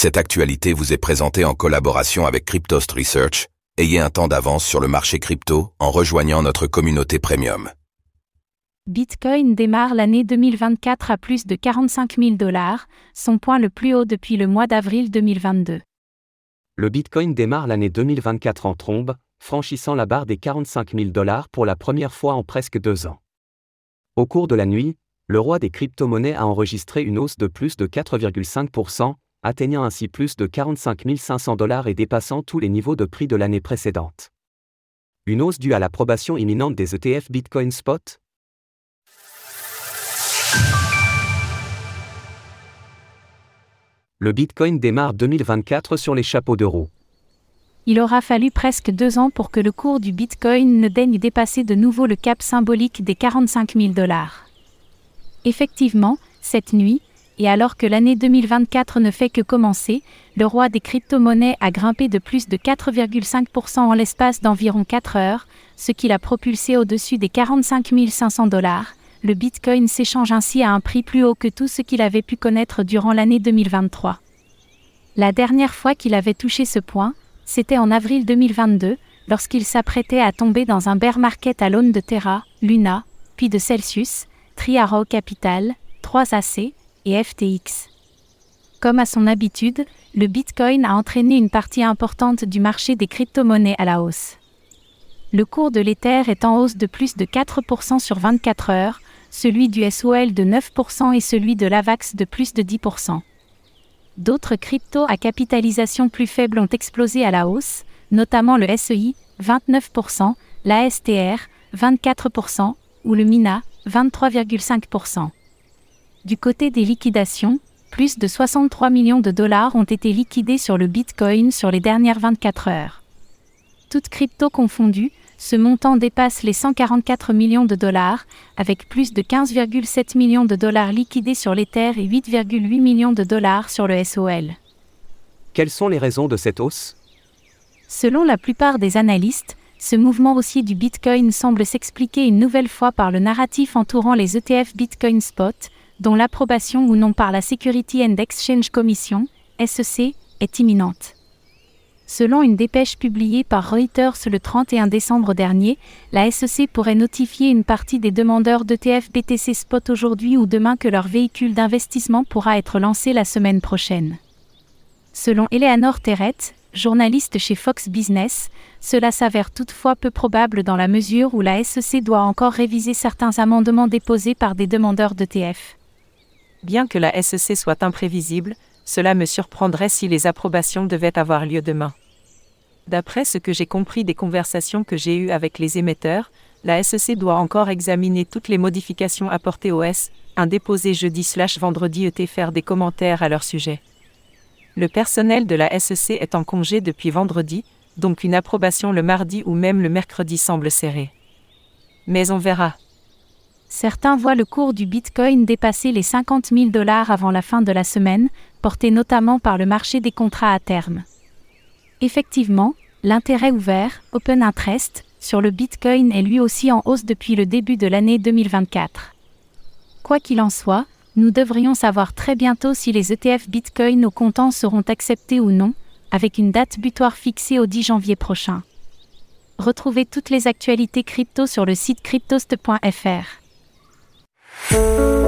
Cette actualité vous est présentée en collaboration avec Cryptost Research. Ayez un temps d'avance sur le marché crypto en rejoignant notre communauté premium. Bitcoin démarre l'année 2024 à plus de 45 000 dollars, son point le plus haut depuis le mois d'avril 2022. Le Bitcoin démarre l'année 2024 en trombe, franchissant la barre des 45 000 dollars pour la première fois en presque deux ans. Au cours de la nuit, le roi des crypto-monnaies a enregistré une hausse de plus de 4,5%, atteignant ainsi plus de 45 500 dollars et dépassant tous les niveaux de prix de l'année précédente. Une hausse due à l'approbation imminente des ETF Bitcoin Spot? Le Bitcoin démarre 2024 sur les chapeaux de roue. Il aura fallu presque deux ans pour que le cours du Bitcoin ne daigne dépasser de nouveau le cap symbolique des 45 000 dollars. Effectivement, cette nuit, et alors que l'année 2024 ne fait que commencer, le roi des crypto-monnaies a grimpé de plus de 4,5% en l'espace d'environ 4 heures, ce qui l'a propulsé au-dessus des 45 500 dollars. Le Bitcoin s'échange ainsi à un prix plus haut que tout ce qu'il avait pu connaître durant l'année 2023. La dernière fois qu'il avait touché ce point, c'était en avril 2022, lorsqu'il s'apprêtait à tomber dans un bear market à l'aune de Terra, Luna, puis de Celsius, Triaro Capital, 3AC, FTX. Comme à son habitude, le Bitcoin a entraîné une partie importante du marché des crypto-monnaies à la hausse. Le cours de l'Ether est en hausse de plus de 4% sur 24 heures, celui du SOL de 9% et celui de l'AVAX de plus de 10%. D'autres cryptos à capitalisation plus faible ont explosé à la hausse, notamment le SEI, 29%, la STR, 24%, ou le MINA, 23,5%. Du côté des liquidations, plus de 63 millions de dollars ont été liquidés sur le Bitcoin sur les dernières 24 heures. Toutes cryptos confondues, ce montant dépasse les 144 millions de dollars, avec plus de 15,7 millions de dollars liquidés sur l'Ether et 8,8 millions de dollars sur le SOL. Quelles sont les raisons de cette hausse? Selon la plupart des analystes, ce mouvement haussier du Bitcoin semble s'expliquer une nouvelle fois par le narratif entourant les ETF Bitcoin Spot, dont l'approbation ou non par la Security and Exchange Commission, SEC, est imminente. Selon une dépêche publiée par Reuters le 31 décembre dernier, la SEC pourrait notifier une partie des demandeurs d'ETF BTC Spot aujourd'hui ou demain que leur véhicule d'investissement pourra être lancé la semaine prochaine. Selon Eleanor Terret, journaliste chez Fox Business, cela s'avère toutefois peu probable dans la mesure où la SEC doit encore réviser certains amendements déposés par des demandeurs d'ETF. Bien que la SEC soit imprévisible, cela me surprendrait si les approbations devaient avoir lieu demain. D'après ce que j'ai compris des conversations que j'ai eues avec les émetteurs, la SEC doit encore examiner toutes les modifications apportées au S, un déposé jeudi/vendredi et faire des commentaires à leur sujet. Le personnel de la SEC est en congé depuis vendredi, donc une approbation le mardi ou même le mercredi semble serrée. Mais on verra. Certains voient le cours du Bitcoin dépasser les 50 000 dollars avant la fin de la semaine, porté notamment par le marché des contrats à terme. Effectivement, l'intérêt ouvert, Open Interest, sur le Bitcoin est lui aussi en hausse depuis le début de l'année 2024. Quoi qu'il en soit, nous devrions savoir très bientôt si les ETF Bitcoin au comptant seront acceptés ou non, avec une date butoir fixée au 10 janvier prochain. Retrouvez toutes les actualités crypto sur le site cryptost.fr. thank you